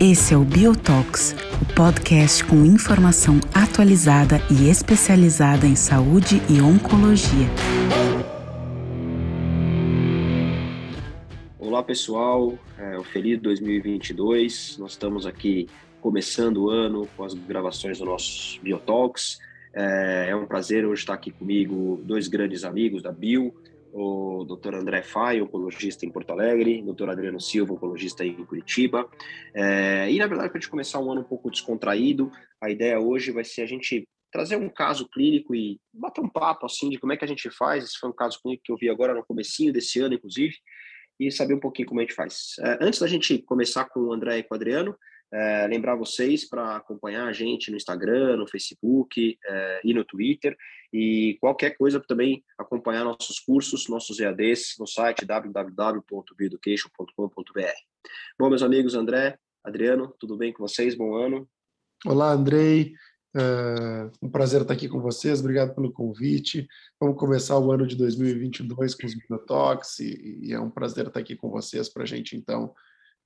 Esse é o Biotox, o podcast com informação atualizada e especializada em saúde e oncologia. Olá pessoal, é, o feliz 2022. Nós estamos aqui começando o ano com as gravações do nosso Biotalks. É, é um prazer hoje estar aqui comigo dois grandes amigos da Bio, o Dr. André Fai, oncologista em Porto Alegre, Dr. Adriano Silva, oncologista em Curitiba. É, e, na verdade, para a gente começar um ano um pouco descontraído, a ideia hoje vai ser a gente trazer um caso clínico e bater um papo, assim, de como é que a gente faz. Esse foi um caso clínico que eu vi agora no comecinho desse ano, inclusive, e saber um pouquinho como a gente faz. É, antes da gente começar com o André e com o Adriano, é, lembrar vocês para acompanhar a gente no Instagram, no Facebook é, e no Twitter. E qualquer coisa também acompanhar nossos cursos, nossos EADs no site www.bioeducation.com.br. Bom, meus amigos, André, Adriano, tudo bem com vocês? Bom ano. Olá, Andrei. É um prazer estar aqui com vocês. Obrigado pelo convite. Vamos começar o ano de 2022 com os Biotox e, e é um prazer estar aqui com vocês para a gente, então,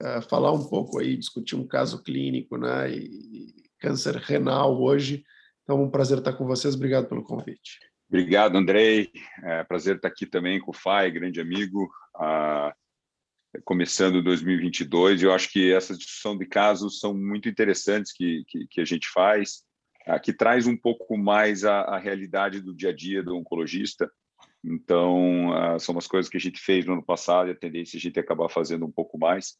uh, falar um pouco aí, discutir um caso clínico, né? E, e câncer renal hoje. Então, um prazer estar com vocês. Obrigado pelo convite. Obrigado, Andrei. É prazer estar aqui também com o Fai, grande amigo. Uh, começando 2022, eu acho que essa discussão de casos são muito interessantes que, que, que a gente faz, uh, que traz um pouco mais a, a, realidade do dia a dia do oncologista. Então, uh, são umas coisas que a gente fez no ano passado e a tendência é a gente acabar fazendo um pouco mais.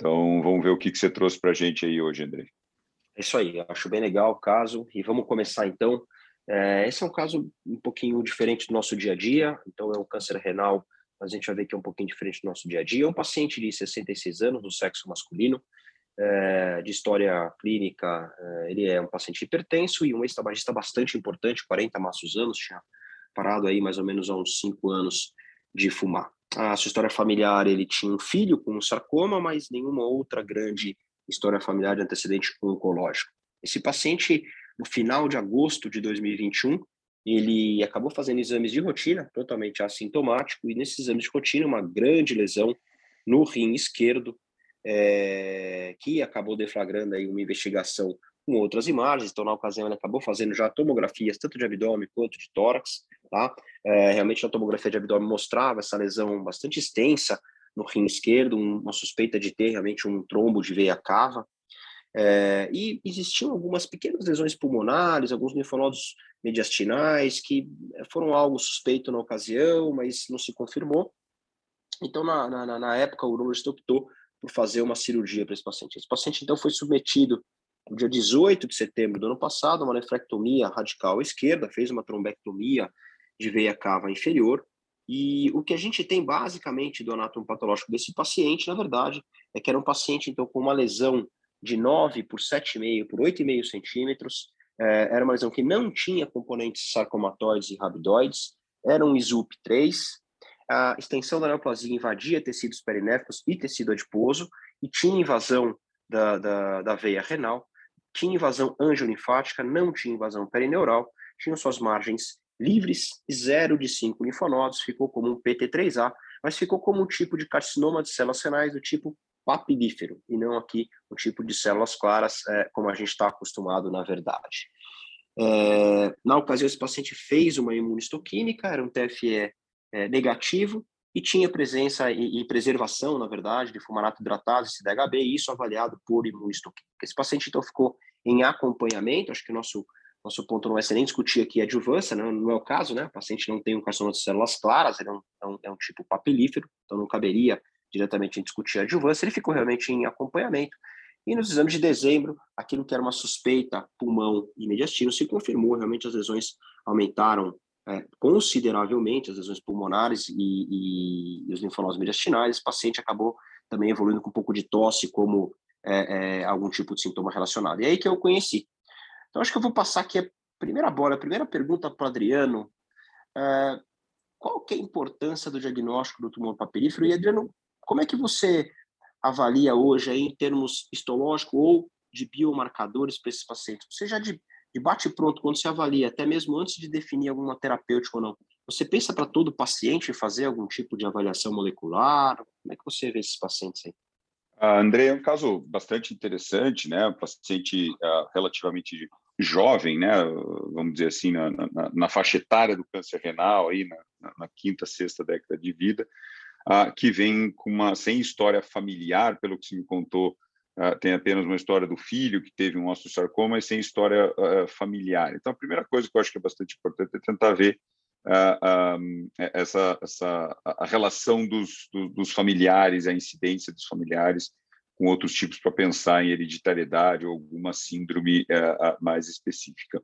Então, vamos ver o que, que você trouxe para a gente aí hoje, André. É isso aí, acho bem legal o caso. E vamos começar então. É, esse é um caso um pouquinho diferente do nosso dia a dia. Então, é um câncer renal, mas a gente vai ver que é um pouquinho diferente do nosso dia a dia. É um paciente de 66 anos, do sexo masculino, é, de história clínica. É, ele é um paciente hipertenso e um ex-tabagista bastante importante, 40 maços anos, tinha parado aí mais ou menos há uns 5 anos de fumar a sua história familiar, ele tinha um filho com um sarcoma, mas nenhuma outra grande história familiar de antecedente oncológico. Esse paciente, no final de agosto de 2021, ele acabou fazendo exames de rotina, totalmente assintomático, e nesses exames de rotina, uma grande lesão no rim esquerdo, é, que acabou deflagrando aí uma investigação com outras imagens. Então, na ocasião, ele acabou fazendo já tomografias, tanto de abdômen quanto de tórax, tá? É, realmente, a tomografia de abdômen mostrava essa lesão bastante extensa no rim esquerdo, uma suspeita de ter realmente um trombo de veia cava. É, e existiam algumas pequenas lesões pulmonares, alguns linfonodos mediastinais, que foram algo suspeito na ocasião, mas não se confirmou. Então, na, na, na época, o urologista optou por fazer uma cirurgia para esse paciente. Esse paciente, então, foi submetido no dia 18 de setembro do ano passado, uma nefrectomia radical à esquerda, fez uma trombectomia de veia cava inferior. E o que a gente tem basicamente do anátomo patológico desse paciente, na verdade, é que era um paciente então com uma lesão de 9 por 7,5 por 8,5 centímetros. É, era uma lesão que não tinha componentes sarcomatoides e rabidoides, era um ISUP 3. A extensão da neoplasia invadia tecidos perinéficos e tecido adiposo e tinha invasão da, da, da veia renal tinha invasão angiolinfática, não tinha invasão perineural, tinha suas margens livres, zero de 5 linfonodos, ficou como um PT3A, mas ficou como um tipo de carcinoma de células renais do tipo papilífero, e não aqui um tipo de células claras, é, como a gente está acostumado na verdade. É, na ocasião, esse paciente fez uma imunistoquímica, era um TFE é, negativo, e tinha presença e, preservação, na verdade, de fumarato hidratado, esse DHB, e isso avaliado por imunistoquímica. Esse paciente, então, ficou em acompanhamento, acho que o nosso, nosso ponto não vai ser nem discutir aqui adjuvância, né? não é o caso, né? O paciente não tem um carcinoma de células claras, ele é um, é um, é um tipo papilífero, então não caberia diretamente em discutir a adjuvância, ele ficou realmente em acompanhamento. E nos exames de dezembro, aquilo que era uma suspeita pulmão e mediastino se confirmou, realmente as lesões aumentaram é, consideravelmente, as lesões pulmonares e, e, e os linfonodos mediastinais, esse paciente acabou também evoluindo com um pouco de tosse, como é, é, algum tipo de sintoma relacionado. E aí que eu conheci. Então, acho que eu vou passar aqui a primeira bola, a primeira pergunta para o Adriano. É, qual que é a importância do diagnóstico do tumor papilífero? E, Adriano, como é que você avalia hoje aí, em termos histológico ou de biomarcadores para esses pacientes? Você já de, de bate pronto, quando se avalia, até mesmo antes de definir alguma terapêutica ou não, Você pensa para todo paciente fazer algum tipo de avaliação molecular? Como é que você vê esses pacientes aí? Uh, André, é um caso bastante interessante, né? Um paciente uh, relativamente jovem, né? Vamos dizer assim, na, na, na, faixa etária do câncer renal, aí na, na quinta, sexta década de vida, uh, que vem com uma sem história familiar, pelo que se me contou, tem apenas uma história do filho que teve um osteosarcoma e sem história familiar. Então, a primeira coisa que eu acho que é bastante importante é tentar ver essa, essa a relação dos, dos familiares, a incidência dos familiares com outros tipos para pensar em hereditariedade ou alguma síndrome uh, mais específica.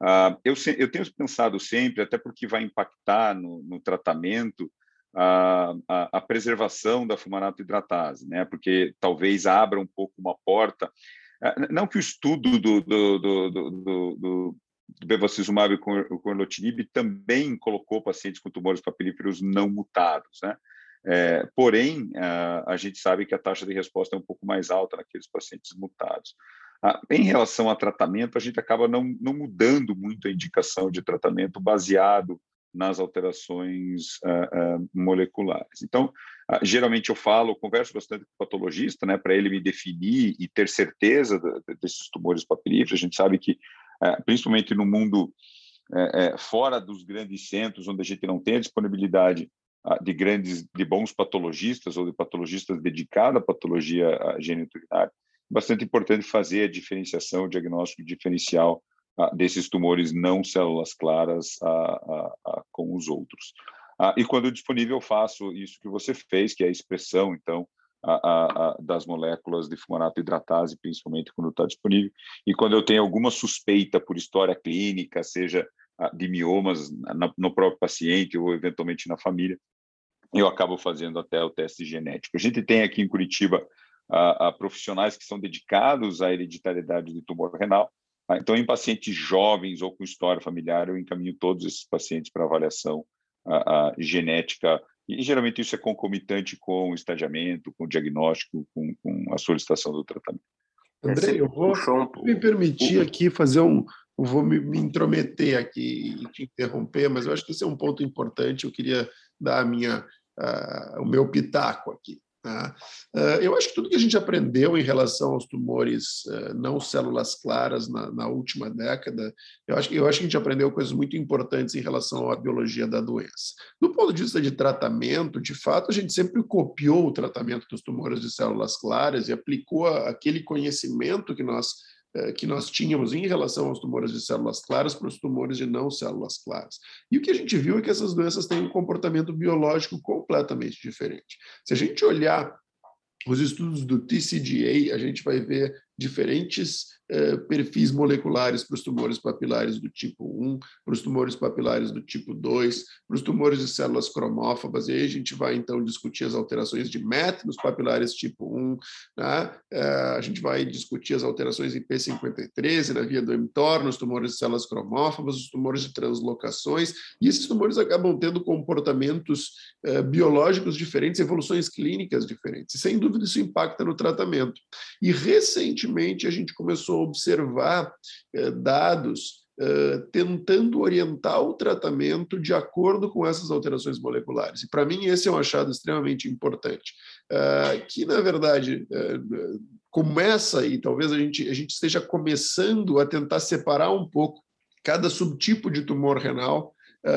Uh, eu, eu, tenho pensado sempre, até porque vai impactar no, no tratamento, a, a, preservação da fumarato hidratase, né? porque talvez abra um pouco uma porta. não que o estudo do, do, do, do, do bevacizumab com o também colocou pacientes com tumores papilíferos não mutados, né? É, porém, a, a, gente sabe que a taxa de resposta é um pouco mais alta naqueles pacientes mutados. em relação a tratamento, a gente acaba não, não mudando muito a indicação de tratamento baseado nas alterações uh, uh, moleculares. Então, uh, geralmente eu falo, converso bastante com o patologista, né, para ele me definir e ter certeza de, desses tumores papilíferos. A gente sabe que principalmente no mundo é, é, fora dos grandes centros, onde a gente não tem a disponibilidade ah, de grandes, de bons patologistas ou de patologistas dedicados à patologia geniturinária, bastante importante fazer a diferenciação, o diagnóstico diferencial ah, desses tumores não células claras ah, com os outros. e quando disponível, eu faço isso que você fez, que é a expressão, então, a, a, das moléculas de fumarato hidratase, principalmente quando está disponível. E quando eu tenho alguma suspeita por história clínica, seja ah, de miomas no próprio paciente ou eventualmente na família, eu acabo fazendo até o teste genético. A gente tem aqui em Curitiba a, a profissionais que são dedicados à hereditariedade de tumor renal. Tá? Então, em pacientes jovens ou com história familiar, eu encaminho todos esses pacientes para avaliação a, genética e geralmente isso é concomitante com o estadiamento, com o diagnóstico, com, com a solicitação do tratamento. André, eu vou me permitir aqui fazer um. Eu vou me, me intrometer aqui e te interromper, mas eu acho que esse é um ponto importante. Eu queria dar a minha, uh, o meu pitaco aqui. Tá? Ah, eu acho que tudo que a gente aprendeu em relação aos tumores ah, não células claras na, na, última década, eu acho, eu acho que a gente aprendeu coisas muito importantes em relação à biologia da doença. Do ponto de vista de tratamento, de fato, a gente sempre copiou o tratamento dos tumores de células claras e aplicou aquele conhecimento que nós eh, que nós tínhamos em relação aos tumores de células claras para os tumores de não células claras. E o que a gente viu é que essas doenças têm um comportamento biológico completamente diferente. Se a gente olhar os estudos do TCGA, a gente vai ver diferentes eh, perfis moleculares para os tumores papilares do tipo 1, para os tumores papilares do tipo 2, para os tumores de células cromófobas, e aí a gente vai então discutir as alterações de MET nos papilares tipo 1, né? Eh, a gente vai discutir as alterações em P53 na via do mTOR, nos tumores de células cromófobas, os tumores de translocações, e esses tumores acabam tendo comportamentos eh, biológicos diferentes, evoluções clínicas diferentes, e sem dúvida isso impacta no tratamento. E recentemente a gente começou observar eh, dados eh, tentando orientar o tratamento de acordo com essas alterações moleculares. E para mim esse é um achado extremamente importante, eh, que na verdade começa e talvez a gente a gente esteja começando a tentar separar um pouco cada subtipo de tumor renal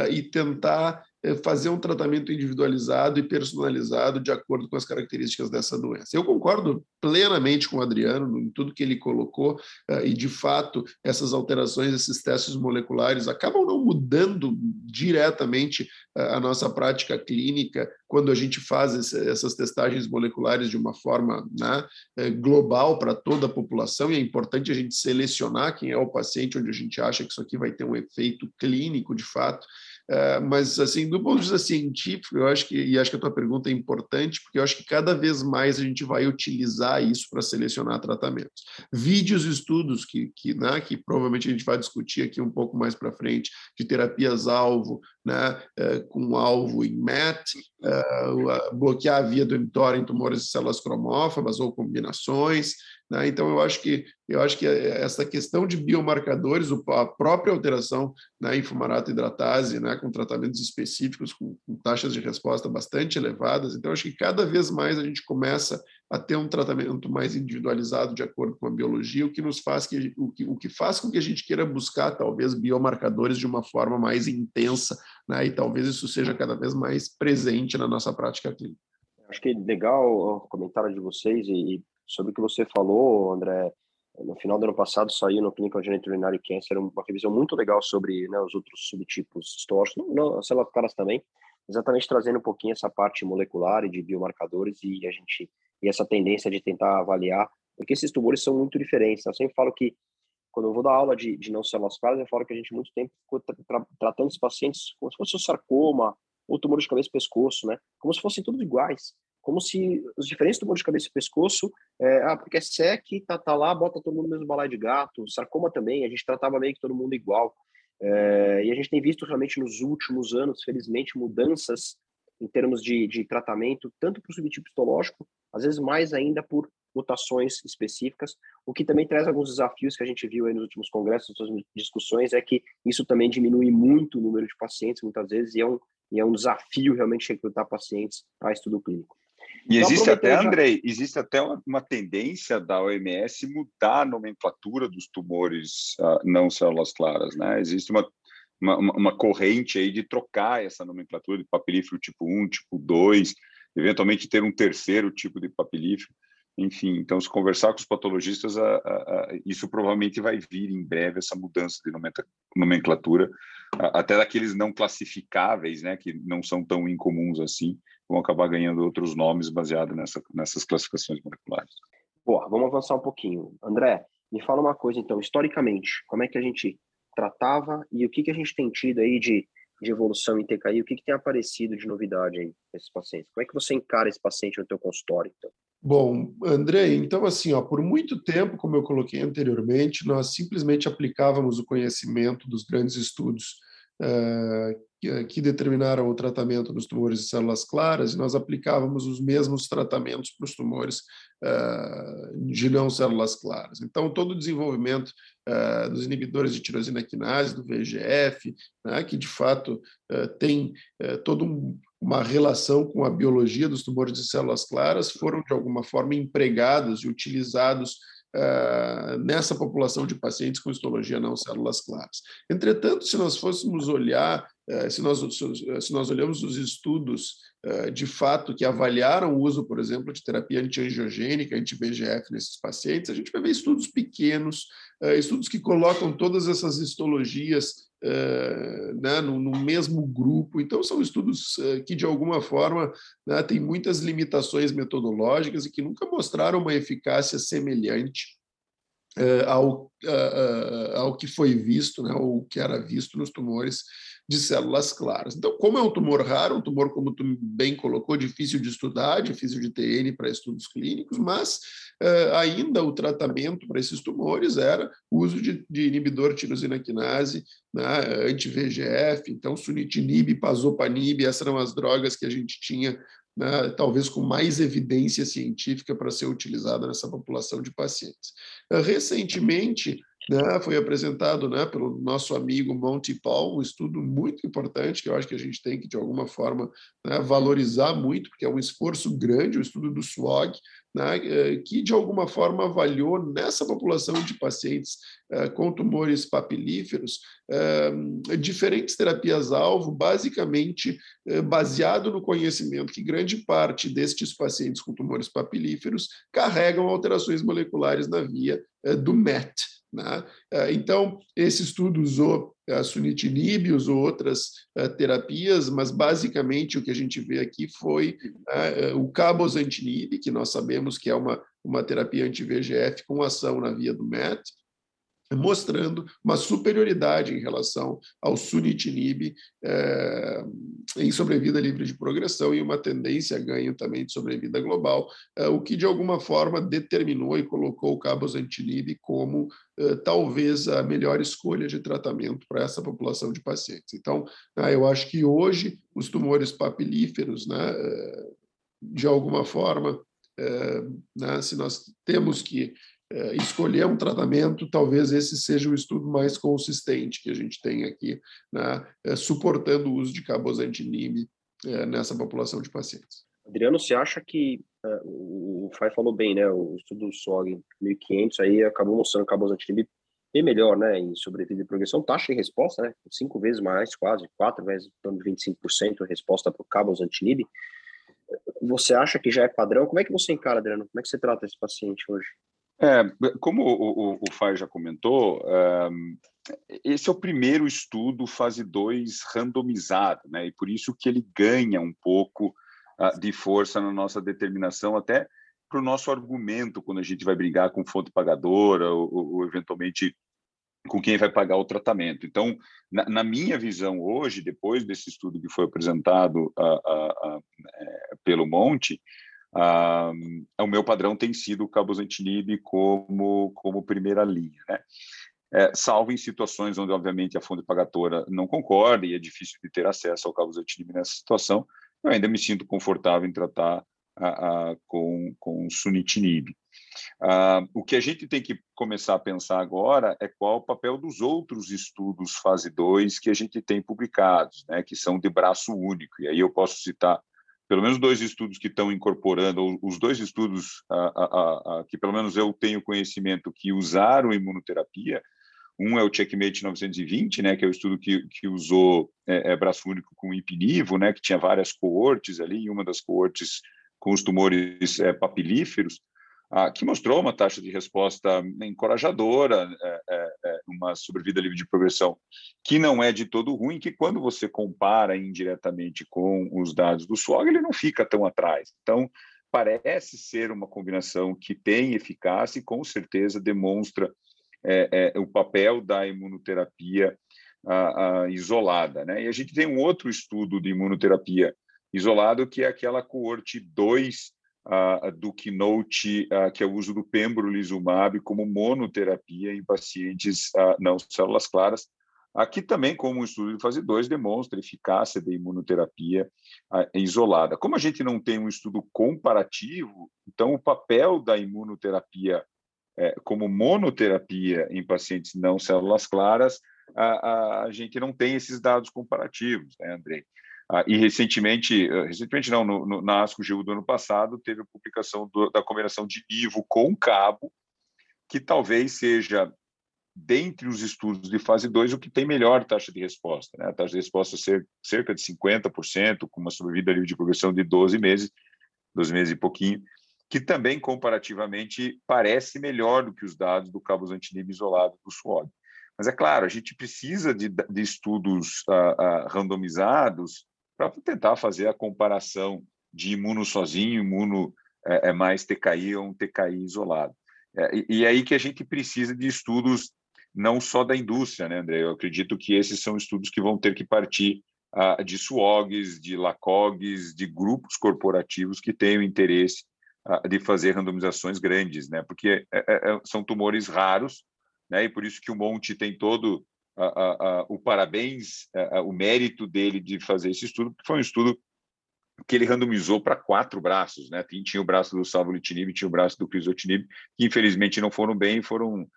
e tentar fazer um tratamento individualizado e personalizado de acordo com as características dessa doença. Eu concordo plenamente com o Adriano em tudo que ele colocou, é, e de fato, essas alterações, esses testes moleculares acabam não mudando diretamente é, a nossa prática clínica quando a gente faz essas testagens moleculares de uma forma né, global para toda a população, e é importante a gente selecionar quem é o paciente onde a gente acha que isso aqui vai ter um efeito clínico de fato. É, mas, assim, do ponto de vista científico, eu acho que, e acho que a tua pergunta é importante, porque eu acho que cada vez mais a gente vai utilizar isso para selecionar tratamentos. Vídeos e estudos que, que, né, que provavelmente a gente vai discutir aqui um pouco mais para frente, de terapias-alvo, né, é, com alvo em MET, é, bloquear a via do mTOR em tumores de células cromófobas ou combinações, Né? Então, eu acho que eu acho que essa questão de biomarcadores, a própria alteração na infumarato hidratase, né, com tratamentos específicos, com, com taxas de resposta bastante elevadas, então acho que cada vez mais a gente começa a ter um tratamento mais individualizado de acordo com a biologia, o que nos faz que o que, o que faz com que a gente queira buscar talvez biomarcadores de uma forma mais intensa, né, e talvez isso seja cada vez mais presente na nossa prática clínica. Acho que legal o comentário de vocês e, sobre o que você falou, André. No final do ano passado saiu no Clinical Genitourinary Cancer uma revisão muito legal sobre né, os outros subtipos históricos, não, não, as células caras também, exatamente trazendo um pouquinho essa parte molecular e de biomarcadores e a gente e essa tendência de tentar avaliar, porque esses tumores são muito diferentes. Eu sempre falo que quando eu vou dar aula de, de não células claras, eu falo que a gente muito tempo ficou tra tratando os pacientes como se fosse um sarcoma ou tumor de cabeça e pescoço, né? Como se fossem todos iguais como se os diferentes tumores de cabeça e pescoço, é, ah, porque é SEC, tá, tá lá, bota todo mundo no mesmo balai de gato, sarcoma também, a gente tratava meio que todo mundo igual. É, e a gente tem visto realmente nos últimos anos, felizmente, mudanças em termos de, de tratamento, tanto para o subtipo histológico, às vezes mais ainda por mutações específicas, o que também traz alguns desafios que a gente viu aí nos últimos congressos, nas discussões, é que isso também diminui muito o número de pacientes, muitas vezes, e é um, e é um desafio realmente recrutar pacientes para estudo clínico. E então, existe até. Andrei, existe até uma, uma, tendência da OMS mudar a nomenclatura dos tumores uh, não células claras, né? Existe uma, uma, uma, corrente aí de trocar essa nomenclatura de papilífero tipo 1, tipo 2, eventualmente ter um terceiro tipo de papilífero. Enfim, então, se conversar com os patologistas, a, a, a, isso provavelmente vai vir em breve, essa mudança de nomenclatura, até daqueles não classificáveis, né, que não são tão incomuns assim, vão acabar ganhando outros nomes baseados nessa, nessas classificações moleculares. Boa, vamos avançar um pouquinho. André, me fala uma coisa, então, historicamente, como é que a gente tratava e o que, que a gente tem tido aí de, de evolução em TKI, o que, que tem aparecido de novidade aí nesses pacientes? Como é que você encara esse paciente no teu consultório, então? Bom, André, então assim, ó, por muito tempo, como eu coloquei anteriormente, nós simplesmente aplicávamos o conhecimento dos grandes estudos uh, que, que, determinaram o tratamento dos tumores de células claras e nós aplicávamos os mesmos tratamentos para os tumores uh, de não células claras. Então, todo o desenvolvimento uh, dos inibidores de tirosina quinase, do VEGF, né, que de fato tem todo um uma relação com a biologia dos tumores de células claras foram, de alguma forma, empregados e utilizados uh, nessa população de pacientes com histologia não células claras. Entretanto, se nós fôssemos olhar, se, nós, se nós olhamos os estudos uh, de fato que avaliaram o uso, por exemplo, de terapia antiangiogênica, anti-VEGF nesses pacientes, a gente vai ver estudos pequenos, estudos que colocam todas essas histologias né, no, no, mesmo grupo. Então, são estudos que, de alguma forma, né, têm muitas limitações metodológicas e que nunca mostraram uma eficácia semelhante ao, ao que foi visto, né, ou que era visto nos tumores de células claras. Então, como é um tumor raro, um tumor, como tu bem colocou, difícil de estudar, difícil de ter N para estudos clínicos, mas uh, ainda o tratamento para esses tumores era o uso de, de inibidor tirosina quinase, né, anti-VEGF, então sunitinib, pazopanib, essas eram as drogas que a gente tinha né, talvez com mais evidência científica para ser utilizada nessa população de pacientes. Recentemente, né, foi apresentado né, pelo nosso amigo Monty Paul, um estudo muito importante que eu acho que a gente tem que, de alguma forma, né, valorizar muito, porque é um esforço grande, o estudo do SWOG, né, eh, que, de alguma forma, avaliou nessa população de pacientes eh, com tumores papilíferos eh, diferentes terapias-alvo, basicamente baseado no conhecimento que grande parte destes pacientes com tumores papilíferos carregam alterações moleculares na via do MET. Né? É, então, esse estudo usou a sunitinib, usou outras é, terapias, mas basicamente o que a gente vê aqui foi é, o cabozantinib, que nós sabemos que é uma, uma terapia anti-VEGF com ação na via do MET, mostrando uma superioridade em relação ao sunitinib é, em sobrevida livre de progressão e uma tendência a ganho também de sobrevida global, é, o que de alguma forma determinou e colocou o cabozantinib como é, talvez a melhor escolha de tratamento para essa população de pacientes. Então, né, eu acho que hoje os tumores papilíferos, né, de alguma forma, né, se nós temos que escolher um tratamento, talvez esse seja o estudo mais consistente que a gente tem aqui, né, é, suportando o uso de cabozantinib é, nessa população de pacientes. Adriano, você acha que uh, o Fai falou bem, né? O estudo do SOG 1500 aí acabou mostrando cabozantinib bem melhor, né? Em sobrevida e progressão, taxa de resposta, né? Cinco vezes mais, quase quatro vezes, de 25% a resposta para o cabozantinib. Você acha que já é padrão? Como é que você encara, Adriano? Como é que você trata esse paciente hoje? É, como o, o, o Fai já comentou, um, esse é o primeiro estudo fase 2 randomizado, né? E por isso que ele ganha um pouco de força na nossa determinação, até para o nosso argumento quando a gente vai brigar com fonte pagadora ou, ou eventualmente com quem vai pagar o tratamento. Então, na, na, minha visão hoje, depois desse estudo que foi apresentado a, a, é, pelo Monte, o meu padrão tem sido o cabozantinib como, como primeira linha, né? É, salvo em situações onde, obviamente, a fonte pagadora não concorda e é difícil de ter acesso ao cabozantinib nessa situação, eu ainda me sinto confortável em tratar a, a, com, com sunitinib. Uh, o que a gente tem que começar a pensar agora é qual o papel dos outros estudos fase 2 que a gente tem publicados, né, que são de braço único. E aí eu posso citar pelo menos dois estudos que estão incorporando, os dois estudos uh, uh, que pelo menos eu tenho conhecimento que usaram imunoterapia, um é o Checkmate 920, né, que é o estudo que, que usou é, é, braço único com ipinivo, né, que tinha várias coortes ali, e uma das coortes com os tumores é, papilíferos, que mostrou uma taxa de resposta encorajadora, é, é, é, uma sobrevida livre de progressão que não é de todo ruim, que quando você compara indiretamente com os dados do SWOG, ele não fica tão atrás. Então, parece ser uma combinação que tem eficácia e com certeza demonstra o papel da imunoterapia isolada. Né? E a gente tem um outro estudo de imunoterapia isolado, que é aquela coorte 2 a, do Keynote, que é o uso do pembrolizumab como monoterapia em pacientes não células claras, Aqui também, como o estudo de fase 2, demonstra eficácia da imunoterapia isolada. Como a gente não tem um estudo comparativo, então o papel da imunoterapia é, como monoterapia em pacientes não células claras, a, a, a gente não tem esses dados comparativos, né, Andrei? Ah, e recentemente, eh, recentemente não, no, no, na ASCO GU do ano passado, teve a publicação do, da combinação de Ivo com cabo, que talvez seja, dentre os estudos de fase 2, o que tem melhor taxa de resposta. Né? A taxa de resposta ser cerca de 50%, com uma sobrevida livre de progressão de 12 meses, 12 meses e pouquinho, que também comparativamente parece melhor do que os dados do cabozantinib isolado do SWOG. Mas é claro, a gente precisa de, de estudos uh, uh, randomizados para tentar fazer a comparação de imuno sozinho, imuno é, é mais TKI ou um TKI isolado. É, e, e aí que a gente precisa de estudos não só da indústria, né, André? Eu acredito que esses são estudos que vão ter que partir de SWOGs, de LACOGs, de grupos corporativos que tenham interesse de fazer randomizações grandes, né? Porque é, é, é, são tumores raros, né? E por isso que o Monte tem todo a, a, o parabéns, o mérito dele de fazer esse estudo, porque foi um estudo que ele randomizou para quatro braços, né? Tinha o braço do savolitinib, tinha o braço do crisotinib, que infelizmente não foram bem, foram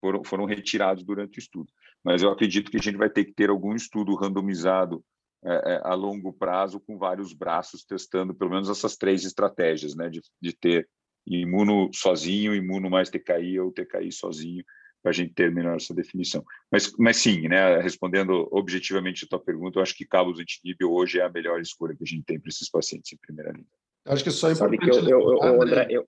foram, foram retirados durante o estudo. Mas eu acredito que a gente vai ter que ter algum estudo randomizado é, é, a longo prazo com vários braços testando pelo menos essas três estratégias, né, de, de ter imuno sozinho, imuno mais TKI ou TKI sozinho, para a gente terminar essa definição. Mas, mas sim, né, respondendo objetivamente a tua pergunta, eu acho que cabos antinível hoje é a melhor escolha que a gente tem para esses pacientes em primeira linha. Acho que é só importante que eu, eu, eu, André, eu...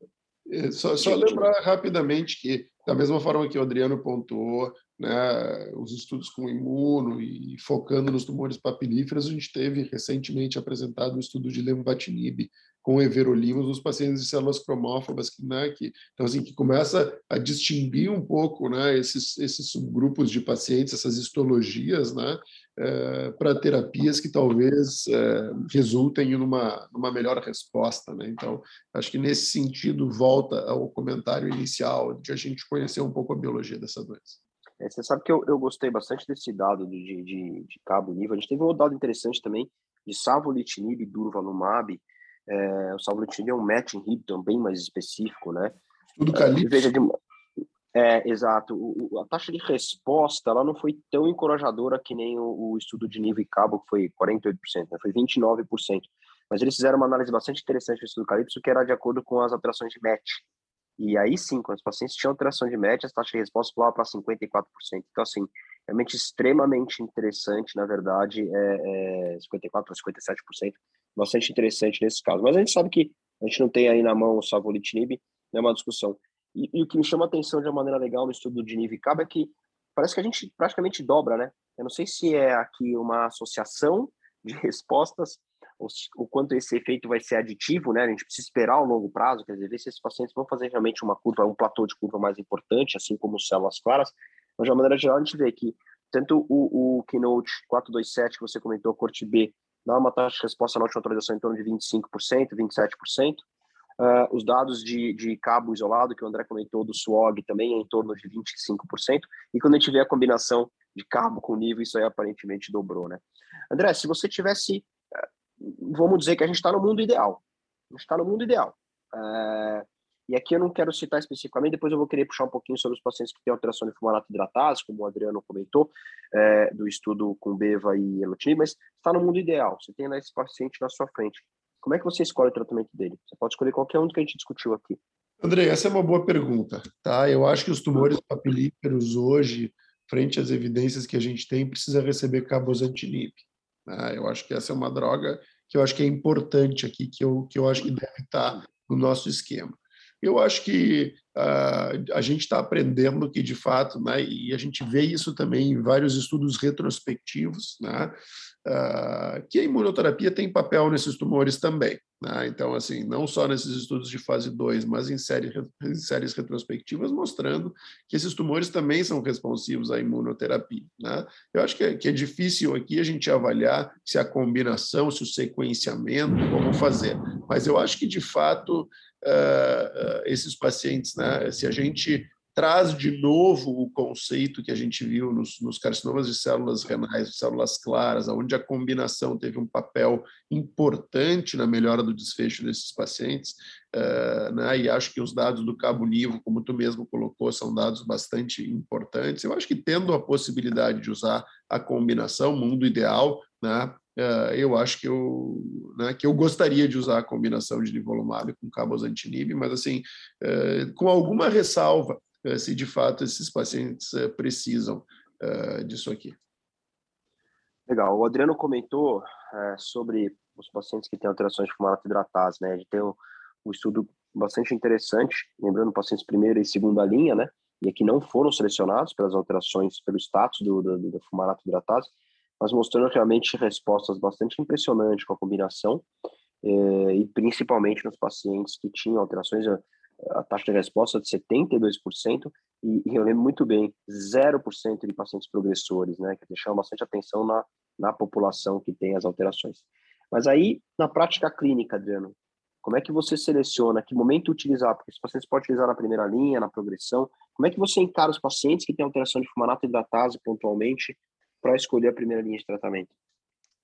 É, só, só lembrar rapidamente que, da mesma forma que o Adriano pontuou, né, os estudos com imuno e focando nos tumores papilíferos, a gente teve recentemente apresentado um estudo de lenvatinib com everolimus nos pacientes de células cromófobas, que, né, que, então, assim, que começa a distinguir um pouco né, esses, esses subgrupos de pacientes, essas histologias, né, é, para terapias que talvez é, resultem numa, numa melhor resposta. Né? Então, acho que nesse sentido volta ao comentário inicial de a gente conhecer um pouco a biologia dessa doença. É, você sabe que eu, eu gostei bastante desse dado de, de, de cabo nível. A gente teve um dado interessante também de savolitinib e durvalumab. É, o savolitinib é um MET inhibitor bem mais específico, né? Estudo Calypso. É, de, É, exato. O, a taxa de resposta ela não foi tão encorajadora que nem o, o estudo de nível e cabo, que foi 48%, né? foi 29%. Mas eles fizeram uma análise bastante interessante do estudo Calypso, que era de acordo com as alterações de match. E aí sim, quando os pacientes tinham alteração de match, a taxa de resposta pulava para 54%. Então, assim, realmente extremamente interessante, na verdade, é, é 54% a 57%, bastante interessante nesse caso. Mas a gente sabe que a gente não tem aí na mão o savolitinib, é uma discussão. E, e, o que me chama a atenção de uma maneira legal no estudo de nível cabo é que parece que a gente praticamente dobra, né? Eu não sei se é aqui uma associação de respostas ou o quanto esse efeito vai ser aditivo, né? A gente precisa esperar ao longo prazo, quer dizer, ver se esses pacientes vão fazer realmente uma curva, um platô de curva mais importante, assim como células claras. Mas de uma maneira geral, a gente vê que tanto o, o Keynote 427 que você comentou, corte B, dá uma taxa de resposta na última atualização em torno de 25%, 27%. Uh, os dados de, de cabo isolado, que o André comentou, do SWOG, também é em torno de 25%. E quando a gente vê a combinação de cabo com nível, isso aí aparentemente dobrou, né? André, se você tivesse, uh, vamos dizer que a gente está no mundo ideal. A gente está no mundo ideal. Uh, e aqui eu não quero citar especificamente, depois eu vou querer puxar um pouquinho sobre os pacientes que têm alteração de fumarato hidratase, como o Adriano comentou, é, do estudo com Beva e Elotinib, mas está no mundo ideal. Você tem esse paciente na sua frente. Como é que você escolhe o tratamento dele? Você pode escolher qualquer um que a gente discutiu aqui. André, essa é uma boa pergunta, tá? Eu acho que os tumores papilíferos hoje, frente às evidências que a gente tem, precisa receber cabozantinib. Né? Eu acho que essa é uma droga que eu acho que é importante aqui, que eu, que eu acho que deve estar no nosso esquema. Eu acho que uh, a gente está aprendendo que, de fato, né, e a gente vê isso também em vários estudos retrospectivos, né, uh, que a imunoterapia tem papel nesses tumores também. Né? Então, assim, não só nesses estudos de fase 2, mas em, série, em séries retrospectivas, mostrando que esses tumores também são responsivos à imunoterapia. Né? Eu acho que é, que é difícil aqui a gente avaliar se a combinação, se o sequenciamento, como fazer. Mas eu acho que, de fato, uh, esses pacientes, né, se a gente traz de novo o conceito que a gente viu nos, nos carcinomas de células renais, de células claras, onde a combinação teve um papel importante na melhora do desfecho desses pacientes, uh, né? e acho que os dados do Cabo Nivo, como tu mesmo colocou, são dados bastante importantes. Eu acho que tendo a possibilidade de usar a combinação, mundo ideal, né? Uh, eu acho que eu, né, que eu gostaria de usar a combinação de nivolumab com cabozantinib, mas assim, uh, com alguma ressalva, eh, se de fato esses pacientes eh, precisam eh, disso aqui. Legal. O Adriano comentou sobre os pacientes que têm alterações de fumarato hidratase, né? A gente tem um, um estudo bastante interessante, lembrando pacientes primeira e segunda linha, né? E aqui não foram selecionados pelas alterações, pelo status do, do, do fumarato hidratase, mas mostrando realmente respostas bastante impressionantes com a combinação, e principalmente nos pacientes que tinham alterações a taxa de resposta de 72%, e, eu lembro muito bem, 0% de pacientes progressores, né, que chama bastante atenção na, na população que tem as alterações. Mas aí, na prática clínica, Adriano, como é que você seleciona, que momento utilizar? Porque os pacientes podem utilizar na primeira linha, na progressão. Como é que você encara os pacientes que têm alteração de fumarato hidratase pontualmente para escolher a primeira linha de tratamento?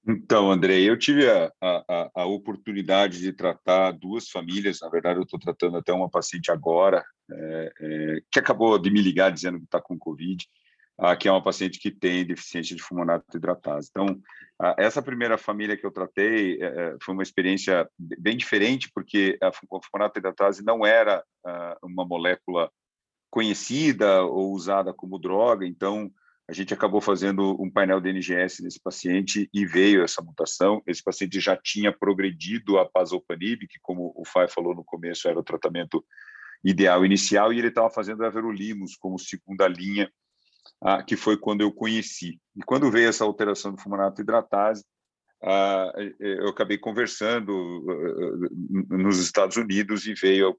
Então, André, eu tive a, a, a, oportunidade de tratar duas famílias. Na verdade, eu estou tratando até uma paciente agora, é, é, que acabou de me ligar dizendo que está com Covid, ah, que é uma paciente que tem deficiência de fulminato hidratase. Então, essa primeira família que eu tratei é, é foi uma experiência bem diferente, porque a fulminato hidratase não era ah, uma molécula conhecida ou usada como droga, então a gente acabou fazendo um painel de NGS nesse paciente e veio essa mutação. Esse paciente já tinha progredido a pazopanib, que, como o Fai falou no começo, era o tratamento ideal inicial, e ele estava fazendo everolimus como segunda linha, ah, que foi quando eu conheci. E quando veio essa alteração do fumarato hidratase, ah, eu acabei conversando ah, nos Estados Unidos e veio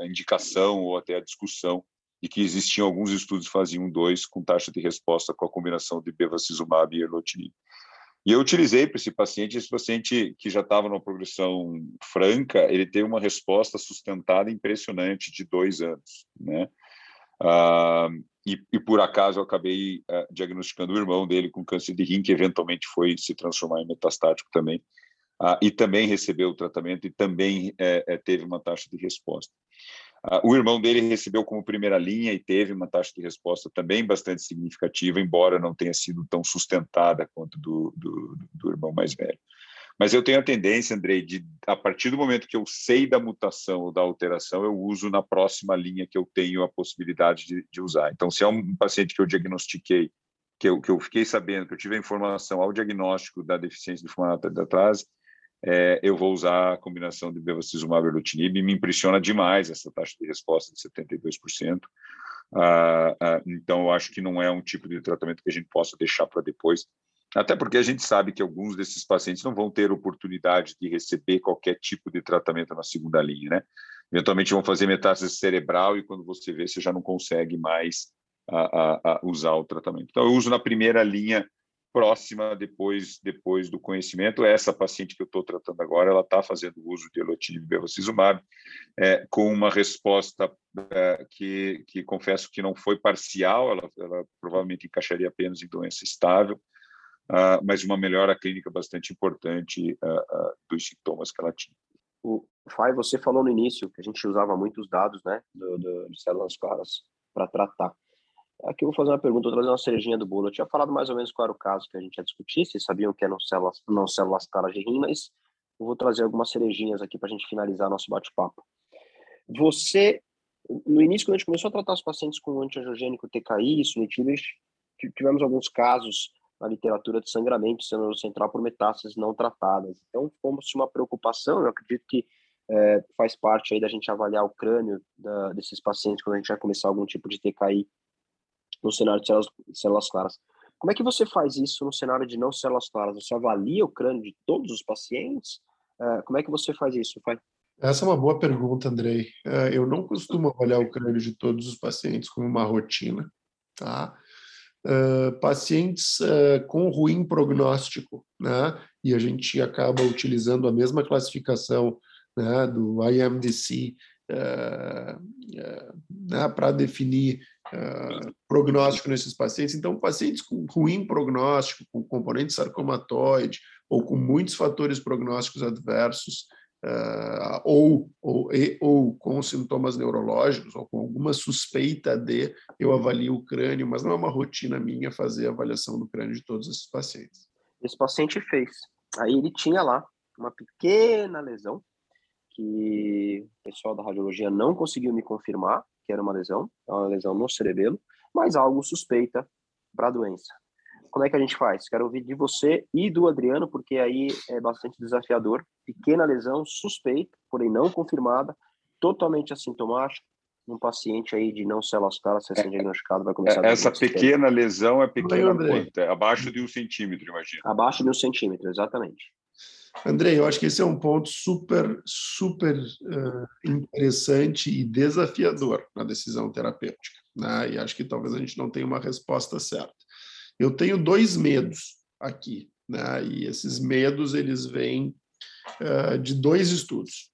a indicação ou até a discussão e que existiam alguns estudos faziam dois com taxa de resposta com a combinação de bevacizumab e erlotinib. E eu utilizei para esse paciente, esse paciente que já estava numa progressão franca, ele teve uma resposta sustentada impressionante de dois anos, né? Ah, e, e, por acaso eu acabei uh, diagnosticando o irmão dele com câncer de rim, que eventualmente foi se transformar em metastático também, uh, e também recebeu o tratamento e também uh, teve uma taxa de resposta. O irmão dele recebeu como primeira linha e teve uma taxa de resposta também bastante significativa, embora não tenha sido tão sustentada quanto do, do, do irmão mais velho. Mas eu tenho a tendência, Andrei, de a partir do momento que eu sei da mutação ou da alteração, eu uso na próxima linha que eu tenho a possibilidade de, de usar. Então, se é um paciente que eu diagnostiquei, que eu, que eu fiquei sabendo, que eu tive a informação ao diagnóstico da deficiência de fumarato de atrás, é, eu vou usar a combinação de bevacizumab e erlotinib. Me impressiona demais essa taxa de resposta de 72%. Ah, ah, então, eu acho que não é um tipo de tratamento que a gente possa deixar para depois. Até porque a gente sabe que alguns desses pacientes não vão ter oportunidade de receber qualquer tipo de tratamento na segunda linha, né? Eventualmente vão fazer metástase cerebral e quando você vê, você já não consegue mais a, a, a usar o tratamento. Então, eu uso na primeira linha próxima depois depois do conhecimento. Essa paciente que eu estou tratando agora, ela está fazendo uso de elotinib bevacizumab é, com uma resposta é, que, que confesso que não foi parcial, ela, ela provavelmente encaixaria apenas em doença estável, uh, mas uma melhora clínica bastante importante uh, uh, dos sintomas que ela tinha. O Fai, você falou no início que a gente usava muitos dados, né, do, do, de células claras para tratar. Aqui eu vou fazer uma pergunta, vou trazer uma cerejinha do bolo. Eu tinha falado mais ou menos qual era o caso que a gente ia discutir, vocês sabiam que eram células, não células claras de rim, mas eu vou trazer algumas cerejinhas aqui para a gente finalizar nosso bate-papo. Você, no início, quando a gente começou a tratar os pacientes com antiangiogênico TKI, sunitinib, tivemos alguns casos na literatura de sangramento sendo central por metástases não tratadas. Então, como-se uma preocupação, eu acredito que é, faz parte aí da gente avaliar o crânio da, desses pacientes quando a gente vai começar algum tipo de TKI no cenário de células, células claras. Como é que você faz isso no cenário de não células claras? Você avalia o crânio de todos os pacientes? É, como é que você faz isso, pai? Essa é uma boa pergunta, Andrei. É, eu não costumo avaliar o crânio de todos os pacientes como uma rotina, tá? Uh, pacientes uh, com ruim prognóstico, né? E a gente acaba utilizando a mesma classificação né, do IMDC uh, né, para definir prognóstico nesses pacientes. Então, pacientes com ruim prognóstico, com componente sarcomatoide ou com muitos fatores prognósticos adversos, uh, ou, ou, e, ou com sintomas neurológicos, ou com alguma suspeita de, eu avalio o crânio, mas não é uma rotina minha fazer a avaliação do crânio de todos esses pacientes. Esse paciente fez. Aí ele tinha lá uma pequena lesão, que o pessoal da radiologia não conseguiu me confirmar que era uma lesão, é uma lesão no cerebelo, mas algo suspeita para a doença. Como é que a gente faz? Quero ouvir de você e do Adriano, porque aí é bastante desafiador. Pequena lesão suspeita, porém não confirmada, totalmente assintomática, um paciente aí de não células claras recém-diagnosticado vai começar a Essa pequena lesão é pequena quanto? É abaixo de um centímetro, imagina. Abaixo de um centímetro, exatamente. Andrei, eu acho que esse é um ponto super, super uh, interessante e desafiador na decisão terapêutica. Né? E acho que talvez a gente não tenha uma resposta certa. Eu tenho dois medos aqui, né? E esses medos eles vêm uh, de dois estudos.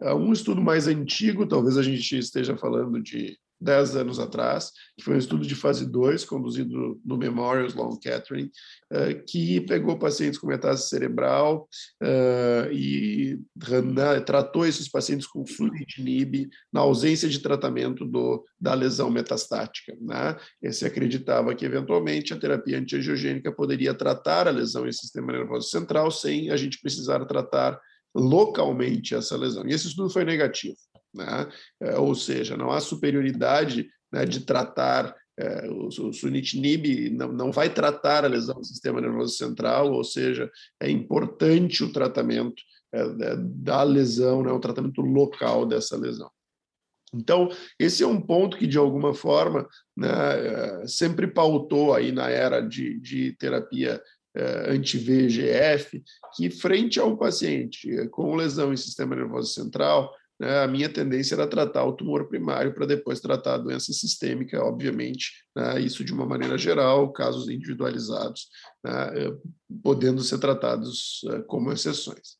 Uh, um estudo mais antigo, talvez a gente esteja falando de 10 anos atrás, que foi um estudo de fase 2, conduzido no Memorial Sloan Kettering, uh, que pegou pacientes com metástase cerebral uh, e uh, tratou esses pacientes com sunitinib na ausência de tratamento do, da lesão metastática. Né? E se acreditava que, eventualmente, a terapia antiangiogênica poderia tratar a lesão em sistema nervoso central sem a gente precisar tratar localmente essa lesão. E esse estudo foi negativo. Né? É, ou seja, não há superioridade né, de tratar é, o, o sunitinib não, não vai tratar a lesão do sistema nervoso central, ou seja, é importante o tratamento é, é da lesão, né, o tratamento local dessa lesão. Então, esse é um ponto que, de alguma forma, né, é, sempre pautou aí na era de, de terapia é, anti-VEGF, que frente a um paciente com lesão em sistema nervoso central, a minha tendência era tratar o tumor primário para depois tratar a doença sistêmica, obviamente, né, isso de uma maneira geral, casos individualizados, né, eh, podendo ser tratados uh, como exceções.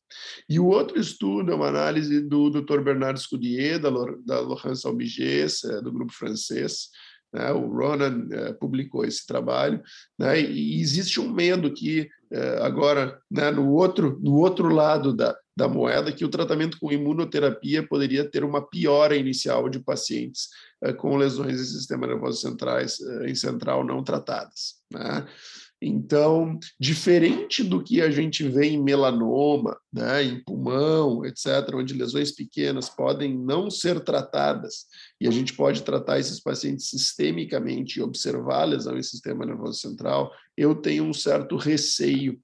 E o outro estudo é uma análise do Dr. Bernard Scudier, da, da Laurence Albigés, do grupo francês, né? o Ronan publicou esse trabalho, né? e existe um medo que agora, né, no, outro, no outro lado da, da moeda, que o tratamento com imunoterapia poderia ter uma piora inicial de pacientes é, com lesões em sistema nervoso centrais, em central não tratadas. Né? Então, diferente do que a gente vê em melanoma, né, em pulmão, etc., onde lesões pequenas podem não ser tratadas, e a gente pode tratar esses pacientes sistemicamente e observar a lesão em sistema nervoso central, eu tenho um certo receio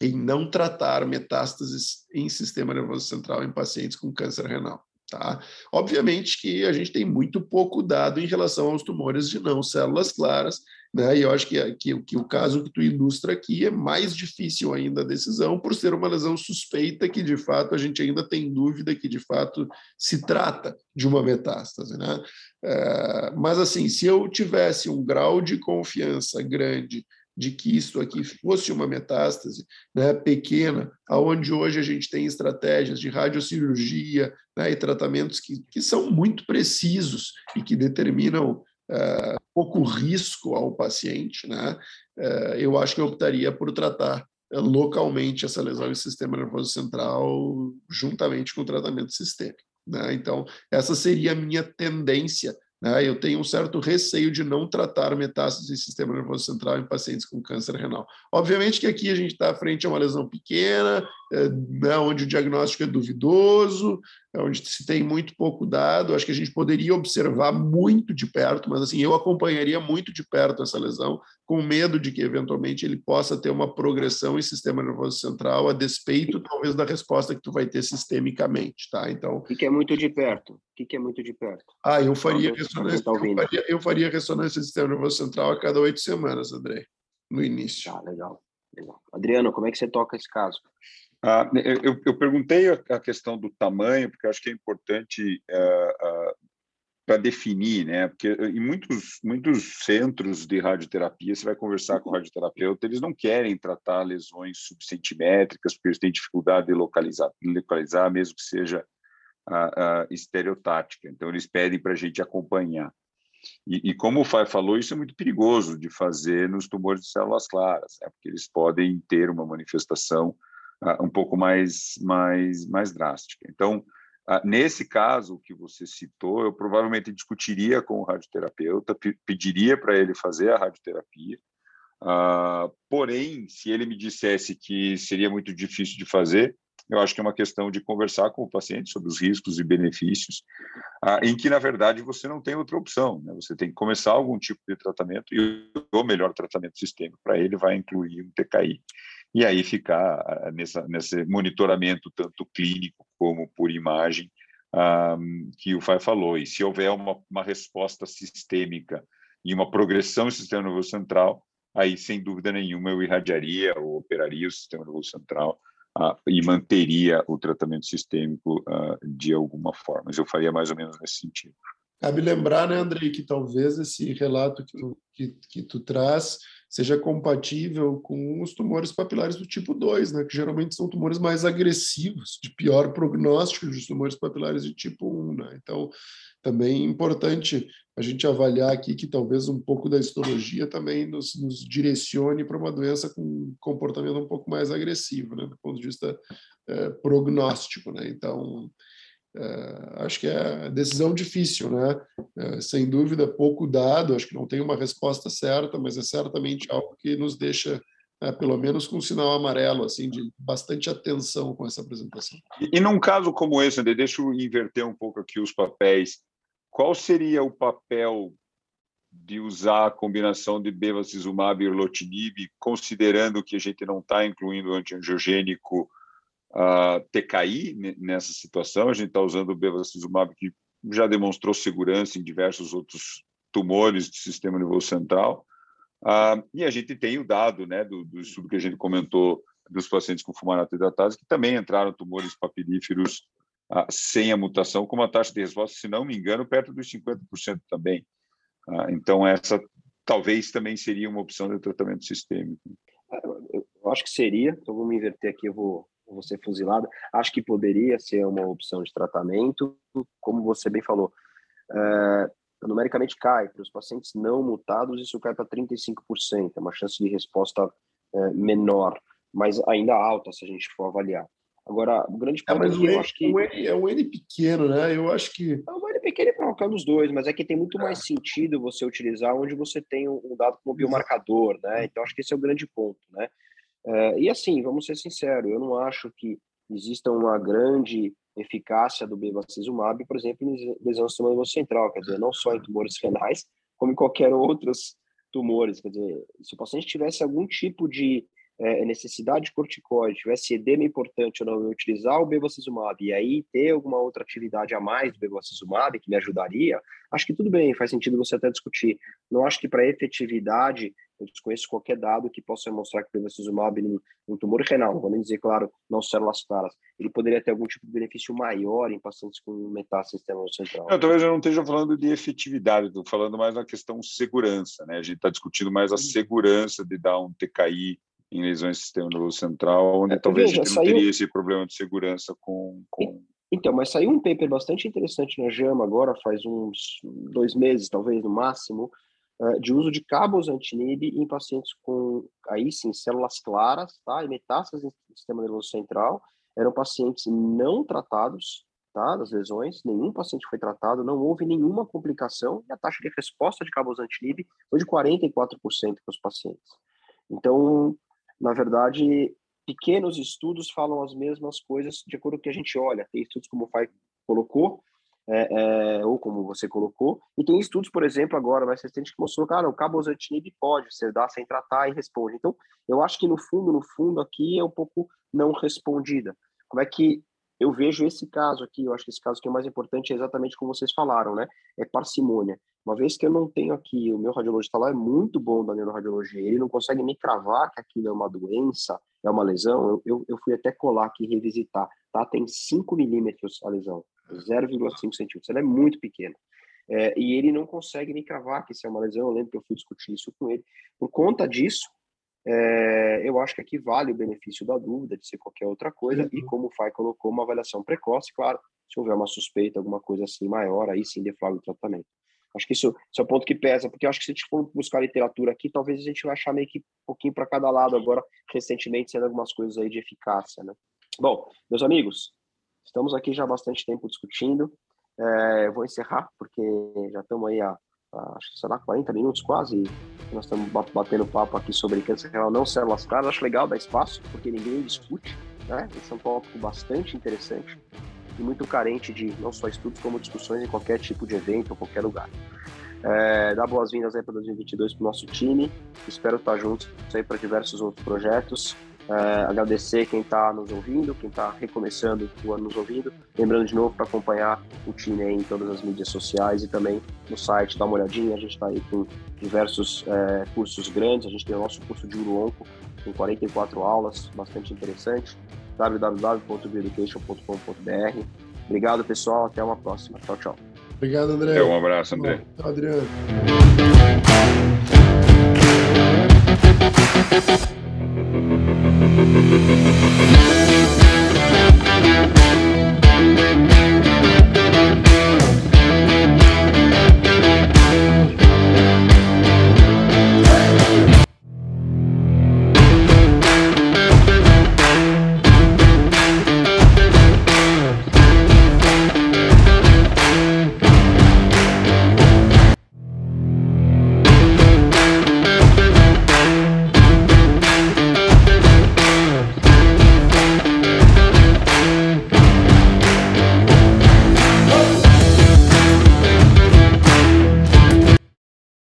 em não tratar metástases em sistema nervoso central em pacientes com câncer renal. Tá? Obviamente que a gente tem muito pouco dado em relação aos tumores de não células claras, né? E eu acho que, que, que, o caso que tu ilustra aqui é mais difícil ainda a decisão, por ser uma lesão suspeita que, de fato, a gente ainda tem dúvida que, de fato, se trata de uma metástase. Né? É, mas, assim, se eu tivesse um grau de confiança grande de que isso aqui fosse uma metástase né, pequena, aonde hoje a gente tem estratégias de radiocirurgia né, e tratamentos que, que são muito precisos e que determinam uh, pouco risco ao paciente, né, uh, eu acho que eu optaria por tratar uh, localmente essa lesão em sistema nervoso central juntamente com o tratamento sistêmico. Né? Então, essa seria a minha tendência? Eu tenho um certo receio de não tratar metástases em sistema nervoso central em pacientes com câncer renal. Obviamente que aqui a gente está frente a uma lesão pequena, é, né, onde o diagnóstico é duvidoso, é onde se tem muito pouco dado. Acho que a gente poderia observar muito de perto, mas assim eu acompanharia muito de perto essa lesão, com medo de que eventualmente ele possa ter uma progressão em sistema nervoso central, a despeito talvez da resposta que tu vai ter sistemicamente, tá? Então. O que é muito de perto? O que é muito de perto? Ah, eu faria ressonância. Tá eu faria, eu faria ressonância do sistema nervoso central a cada oito semanas, André, no início. Ah, legal. legal. Adriano, como é que você toca esse caso? Ah, eu, eu, perguntei a questão do tamanho, porque acho que é importante uh, uh, para definir, né? Porque em muitos, muitos centros de radioterapia, você vai conversar com o radioterapeuta, eles não querem tratar lesões subcentimétricas, porque eles têm dificuldade de localizar, localizar mesmo que seja a estereotática. Então, eles pedem para a gente acompanhar. E, e, como o Fai falou, isso é muito perigoso de fazer nos tumores de células claras, né? porque eles podem ter uma manifestação uh, um pouco mais, mais, mais drástica. Então, uh, nesse caso que você citou, eu provavelmente discutiria com o radioterapeuta, pediria para ele fazer a radioterapia, uh, porém, se ele me dissesse que seria muito difícil de fazer, eu acho que é uma questão de conversar com o paciente sobre os riscos e benefícios, em que, na verdade, você não tem outra opção. Né? Você tem que começar algum tipo de tratamento e o melhor tratamento sistêmico para ele vai incluir um TKI e aí ficar ah, nessa, nesse monitoramento tanto clínico como por imagem um, ah, que o Fai falou. E se houver uma, uma resposta sistêmica e uma progressão do sistema nervoso central, aí sem dúvida nenhuma eu irradiaria ou operaria o sistema nervoso central uh, e manteria o tratamento sistêmico uh, de alguma forma. Mas eu faria mais ou menos nesse sentido. Cabe lembrar, né, Andrei, que talvez esse relato que tu, que, que tu traz seja compatível com os tumores papilares do tipo 2, né, que geralmente são tumores mais agressivos, de pior prognóstico dos tumores papilares de tipo 1. Né? Então, também é importante a gente avaliar aqui que talvez um pouco da histologia também nos, nos direcione para uma doença com comportamento um pouco mais agressivo, né, do ponto de vista é, prognóstico. Né? Então, é, acho que é decisão difícil, né? É, sem dúvida, pouco dado, acho que não tem uma resposta certa, mas é certamente algo que nos deixa, é, pelo menos com um sinal amarelo, assim, de bastante atenção com essa apresentação. E, e num caso como esse, André, deixa eu inverter um pouco aqui os papéis. Qual seria o papel de usar a combinação de bevacizumab e erlotinib, considerando que a gente não está incluindo o antiangiogênico uh, TKI nessa situação. A gente está usando o bevacizumab, que já demonstrou segurança em diversos outros tumores do sistema nervoso central. Uh, e a gente tem o dado né, do, do, estudo que a gente comentou dos pacientes com fumarato hidratase, que também entraram tumores papilíferos uh, sem a mutação, com uma taxa de resposta, se não me engano, perto dos 50% também. Uh, então, essa talvez também seria uma opção de tratamento sistêmico. Eu acho que seria, então vamos inverter aqui, eu vou ser fuzilada. Acho que poderia ser uma opção de tratamento, como você bem falou. É, numericamente cai. Para os pacientes não mutados, isso cai para 35%, é uma chance de resposta é, menor, mas ainda alta se a gente for avaliar. Agora, o grande ponto é, mas é que eu acho que. Um N, é um N pequeno, né? Eu acho que. É um N pequeno para colocar nos dois, mas é que tem muito mais sentido você utilizar onde você tem um dado como biomarcador, né? Então, acho que esse é o grande ponto, né? É, e assim, vamos ser sinceros, eu não acho que exista uma grande eficácia do bevacizumab, por exemplo, em lesão do sistema nervoso central, quer dizer, não só em tumores renais, como em qualquer outros tumores, quer dizer, se o paciente tivesse algum tipo de é, necessidade de corticoide, tivesse edema importante ou não, eu utilizar o bevacizumab e aí ter alguma outra atividade a mais do bevacizumab que me ajudaria, acho que tudo bem, faz sentido você até discutir. Não acho que para efetividade eu desconheço qualquer dado que possa mostrar que o bevacizumab em um tumor renal, vou nem dizer, claro, não células claras, ele poderia ter algum tipo de benefício maior em pacientes com metástase central. Não, talvez eu não esteja falando de efetividade, estou falando mais na questão segurança, né? A gente está discutindo mais a segurança de dar um TKI em lesões do sistema nervoso central, onde é, talvez veja, a gente não saiu... teria esse problema de segurança com, com... Então, mas saiu um paper bastante interessante na JAMA agora, faz uns dois meses, talvez, no máximo, de uso de cabos anti-NIB em pacientes com, aí sim, células claras, tá? E metástases no sistema nervoso central. Eram pacientes não tratados, tá? Das lesões, nenhum paciente foi tratado, não houve nenhuma complicação e a taxa de resposta de cabos anti-NIB foi de 44% para os pacientes. Então, na verdade, pequenos estudos falam as mesmas coisas de acordo com o que a gente olha. Tem estudos como o Fai colocou, é, é, ou como você colocou, e tem estudos, por exemplo, agora mais recente que mostrou, cara, o cabozantinib pode, você dá sem tratar e responde. Então, eu acho que no fundo, no fundo, aqui é um pouco não respondida. Como é que eu vejo esse caso aqui, eu acho que esse caso que é mais importante é exatamente como vocês falaram, né? É parcimônia. Uma vez que eu não tenho aqui, o meu radiologista lá é muito bom da neuroradiologia, ele não consegue me cravar que aquilo é uma doença, é uma lesão, eu, eu, eu fui até colar aqui e revisitar, tá? Tem 5 milímetros a lesão, 0,5 centímetros, ela é muito pequena. É, e ele não consegue me cravar que isso é uma lesão, eu lembro que eu fui discutir isso com ele. Por conta disso, é, eu acho que aqui vale o benefício da dúvida de ser qualquer outra coisa, uhum. e como o FAI colocou, uma avaliação precoce, claro, se houver uma suspeita, alguma coisa assim maior, aí sim deflagra o tratamento. Acho que isso, isso é o ponto que pesa, porque eu acho que se a gente for buscar literatura aqui, talvez a gente vai achar meio que um pouquinho para cada lado agora, recentemente, sendo algumas coisas aí de eficácia, né? Bom, meus amigos, estamos aqui já há bastante tempo discutindo. É, eu vou encerrar, porque já estamos aí há, há, acho que sei lá, 40 minutos quase. Nós estamos batendo papo aqui sobre câncer renal não células claras. Acho legal dar espaço, porque ninguém discute, né? Esse é um tópico bastante interessante e muito carente de não só estudos, como discussões em qualquer tipo de evento ou qualquer lugar. É, dar boas-vindas aí para 2022 para o nosso time. Espero estar juntos para diversos outros projetos. É, agradecer quem está nos ouvindo, quem está recomeçando o ano nos ouvindo. Lembrando de novo para acompanhar o time aí em todas as mídias sociais e também no site, dá uma olhadinha. A gente está aí com diversos é, cursos grandes. A gente tem o nosso curso de Uruonco com 44 aulas, bastante interessante www.bioeducation.com.br. Obrigado, pessoal. Até uma próxima. Tchau, tchau. Obrigado, André. Um abraço, André. Tchau, Adriano.